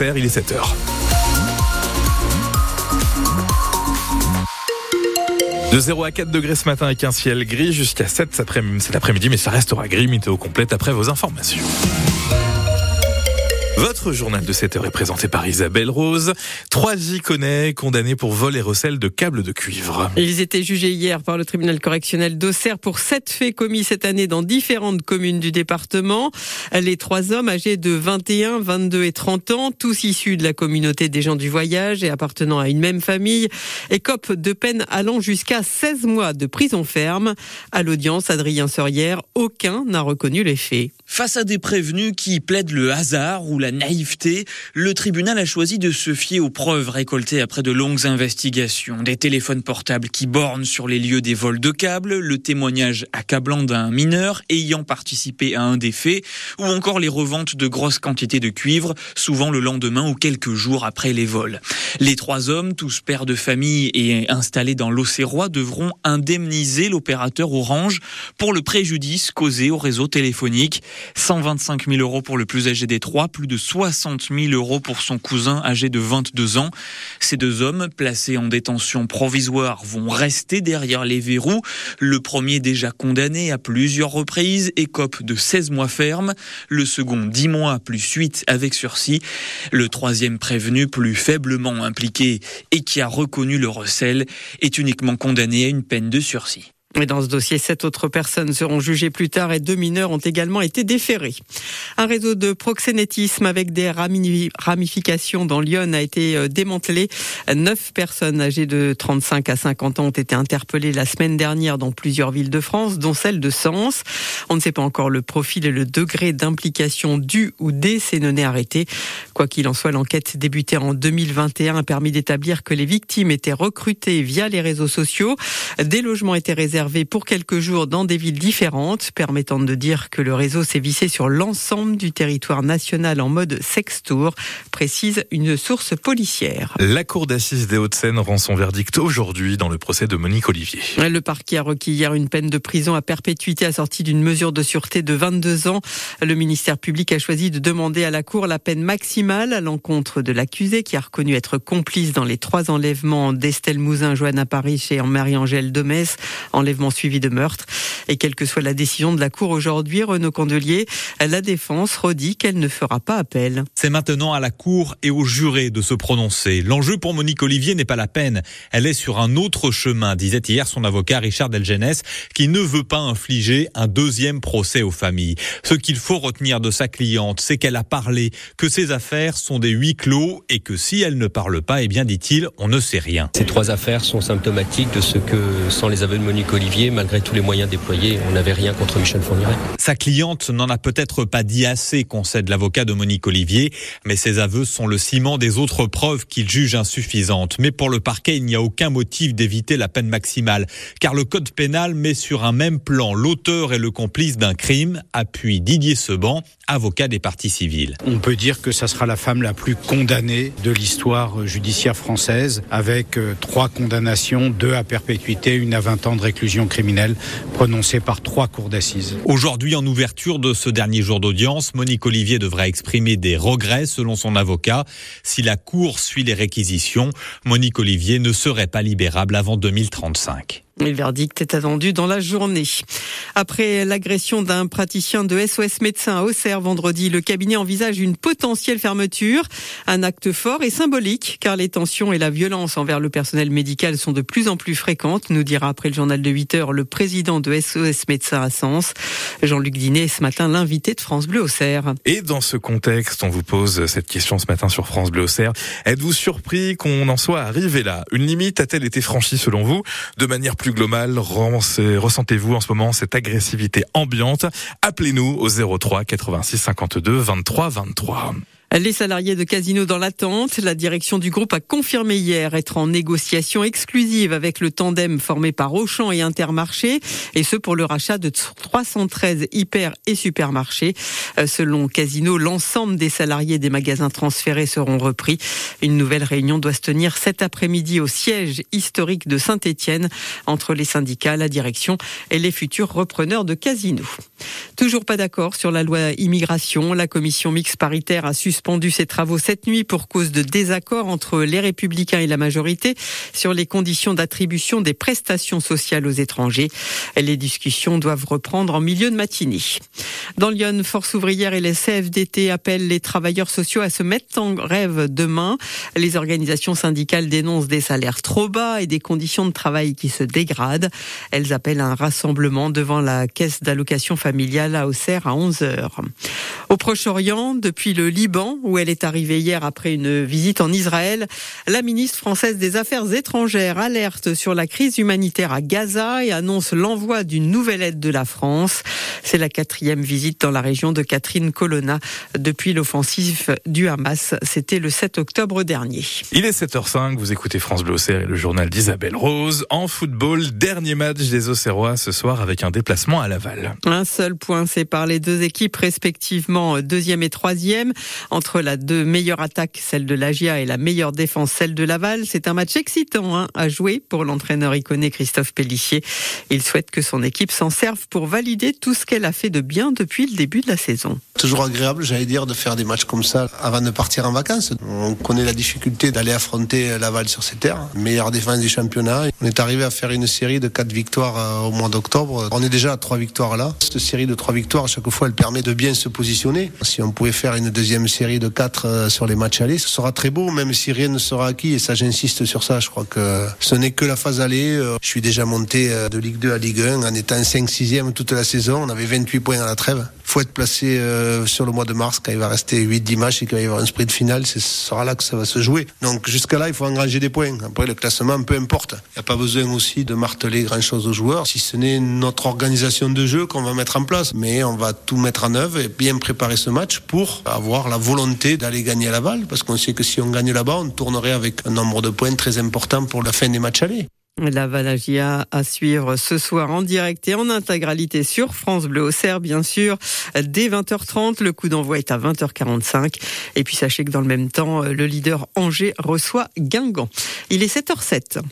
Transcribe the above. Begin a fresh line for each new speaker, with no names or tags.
Il est 7h. De 0 à 4 degrés ce matin avec un ciel gris jusqu'à 7 cet après-midi, mais ça restera gris, météo complète après vos informations. Votre journal de 7 heures est présenté par Isabelle Rose. Trois Iconais condamnés pour vol et recel de câbles de cuivre.
Ils étaient jugés hier par le tribunal correctionnel d'Auxerre pour sept faits commis cette année dans différentes communes du département. Les trois hommes âgés de 21, 22 et 30 ans, tous issus de la communauté des gens du voyage et appartenant à une même famille, écopent de peine allant jusqu'à 16 mois de prison ferme. À l'audience, Adrien Sorière, aucun n'a reconnu les faits.
Face à des prévenus qui plaident le hasard ou la naïveté, le tribunal a choisi de se fier aux preuves récoltées après de longues investigations. Des téléphones portables qui bornent sur les lieux des vols de câbles, le témoignage accablant d'un mineur ayant participé à un des faits, ou encore les reventes de grosses quantités de cuivre, souvent le lendemain ou quelques jours après les vols. Les trois hommes, tous pères de famille et installés dans l'Océrois, devront indemniser l'opérateur Orange pour le préjudice causé au réseau téléphonique. 125 000 euros pour le plus âgé des trois, plus de 60 000 euros pour son cousin âgé de 22 ans. Ces deux hommes, placés en détention provisoire, vont rester derrière les verrous. Le premier déjà condamné à plusieurs reprises écope de 16 mois ferme. Le second 10 mois plus 8 avec sursis. Le troisième prévenu plus faiblement impliqué et qui a reconnu le recel est uniquement condamné à une peine de sursis.
Mais dans ce dossier, sept autres personnes seront jugées plus tard et deux mineurs ont également été déférés. Un réseau de proxénétisme avec des ramifications dans Lyon a été euh, démantelé. Neuf personnes âgées de 35 à 50 ans ont été interpellées la semaine dernière dans plusieurs villes de France, dont celle de Sens. On ne sait pas encore le profil et le degré d'implication du ou des sénonais arrêtés. Quoi qu'il en soit, l'enquête débutée en 2021 a permis d'établir que les victimes étaient recrutées via les réseaux sociaux. Des logements étaient réservés pour quelques jours dans des villes différentes, permettant de dire que le réseau s'est vissé sur l'ensemble du territoire national en mode sextour, précise une source policière.
La cour d'assises des Hauts-de-Seine rend son verdict aujourd'hui dans le procès de Monique Olivier.
Le parquet a requis hier une peine de prison à perpétuité assortie d'une mesure de sûreté de 22 ans. Le ministère public a choisi de demander à la cour la peine maximale à l'encontre de l'accusé qui a reconnu être complice dans les trois enlèvements d'Estelle Mouzin, Joanna Paris et Marie-Angèle Demès, enlèvement suivi de meurtre. Et quelle que soit la décision de la Cour aujourd'hui, Renaud Candelier, la défense redit qu'elle ne fera pas appel.
C'est maintenant à la Cour et aux jurés de se prononcer. L'enjeu pour Monique Olivier n'est pas la peine. Elle est sur un autre chemin, disait hier son avocat Richard Delgenès, qui ne veut pas infliger un deuxième procès aux familles. Ce qu'il faut retenir de sa cliente, c'est qu'elle a parlé, que ses affaires sont des huis clos et que si elle ne parle pas, eh bien, dit-il, on ne sait rien.
Ces trois affaires sont symptomatiques de ce que, sans les aveux de Monique Olivier, malgré tous les moyens déployés, on n'avait rien contre Michel Fourniret.
Sa cliente n'en a peut-être pas dit assez, concède l'avocat de Monique Olivier, mais ses aveux sont le ciment des autres preuves qu'il juge insuffisantes. Mais pour le parquet, il n'y a aucun motif d'éviter la peine maximale, car le code pénal met sur un même plan l'auteur et le complice d'un crime, appuie Didier Seban, avocat des parties civiles.
On peut dire que ça sera la femme la plus condamnée de l'histoire judiciaire française, avec euh, trois condamnations, deux à perpétuité, une à 20 ans de réclusion criminelle, prononcées par trois cours d'assises.
Aujourd'hui, en ouverture de ce dernier jour d'audience, Monique Olivier devra exprimer des regrets selon son avocat. Si la Cour suit les réquisitions, Monique Olivier ne serait pas libérable avant 2035.
Le verdict est attendu dans la journée. Après l'agression d'un praticien de SOS médecin à Auxerre vendredi, le cabinet envisage une potentielle fermeture. Un acte fort et symbolique car les tensions et la violence envers le personnel médical sont de plus en plus fréquentes, nous dira après le journal de 8 heures le président de SOS médecin à Sens. Jean-Luc Dinet, ce matin, l'invité de France Bleu Auxerre.
Et dans ce contexte, on vous pose cette question ce matin sur France Bleu Auxerre. Êtes-vous surpris qu'on en soit arrivé là? Une limite a-t-elle été franchie selon vous? De manière globale, ressentez-vous en ce moment cette agressivité ambiante? Appelez-nous au 03 86 52 23 23.
Les salariés de Casino dans l'attente. La direction du groupe a confirmé hier être en négociation exclusive avec le tandem formé par Auchan et Intermarché, et ce pour le rachat de 313 hyper et supermarchés. Euh, selon Casino, l'ensemble des salariés des magasins transférés seront repris. Une nouvelle réunion doit se tenir cet après-midi au siège historique de Saint-Étienne entre les syndicats, la direction et les futurs repreneurs de Casino. Toujours pas d'accord sur la loi immigration. La commission mixte paritaire a suspendu suspendu ses travaux cette nuit pour cause de désaccord entre les républicains et la majorité sur les conditions d'attribution des prestations sociales aux étrangers. Les discussions doivent reprendre en milieu de matinée. Dans Lyon, Force ouvrière et les CFDT appellent les travailleurs sociaux à se mettre en grève demain. Les organisations syndicales dénoncent des salaires trop bas et des conditions de travail qui se dégradent. Elles appellent un rassemblement devant la caisse d'allocation familiale à Auxerre à 11 heures. Au Proche-Orient, depuis le Liban, où elle est arrivée hier après une visite en Israël, la ministre française des Affaires étrangères alerte sur la crise humanitaire à Gaza et annonce l'envoi d'une nouvelle aide de la France. C'est la quatrième visite dans la région de Catherine Colonna depuis l'offensive du Hamas. C'était le 7 octobre dernier.
Il est 7h05, vous écoutez France Bleu et le journal d'Isabelle Rose. En football, dernier match des Auxerrois ce soir avec un déplacement à Laval.
Un seul point sépare les deux équipes respectivement deuxième et troisième. Entre la deux meilleure attaque, celle de l'Agia, et la meilleure défense, celle de Laval. C'est un match excitant hein, à jouer pour l'entraîneur iconé Christophe Pellissier. Il souhaite que son équipe s'en serve pour valider tout ce qu'elle a fait de bien depuis le début de la saison.
Toujours agréable, j'allais dire, de faire des matchs comme ça avant de partir en vacances. On connaît la difficulté d'aller affronter Laval sur ces terres. Meilleure défense du championnat. On est arrivé à faire une série de quatre victoires euh, au mois d'octobre. On est déjà à trois victoires là. Cette série de trois victoires, à chaque fois, elle permet de bien se positionner. Si on pouvait faire une deuxième série de quatre euh, sur les matchs allés, ce sera très beau, même si rien ne sera acquis. Et ça, j'insiste sur ça. Je crois que ce n'est que la phase aller. Euh, je suis déjà monté de Ligue 2 à Ligue 1 en étant 5-6e toute la saison. On avait 28 points à la trêve faut être placé euh, sur le mois de mars quand il va rester 8-10 matchs et qu'il va y avoir un sprint final, ce sera là que ça va se jouer. Donc jusqu'à là, il faut engranger des points. Après, le classement, peu importe. Il n'y a pas besoin aussi de marteler grand-chose aux joueurs, si ce n'est notre organisation de jeu qu'on va mettre en place. Mais on va tout mettre en œuvre et bien préparer ce match pour avoir la volonté d'aller gagner à Laval, parce qu'on sait que si on gagne là-bas, on tournerait avec un nombre de points très important pour la fin des matchs allés.
La Valagia à suivre ce soir en direct et en intégralité sur France Bleu Auxerre, bien sûr, dès 20h30. Le coup d'envoi est à 20h45. Et puis sachez que dans le même temps, le leader Angers reçoit Guingamp. Il est 7h07.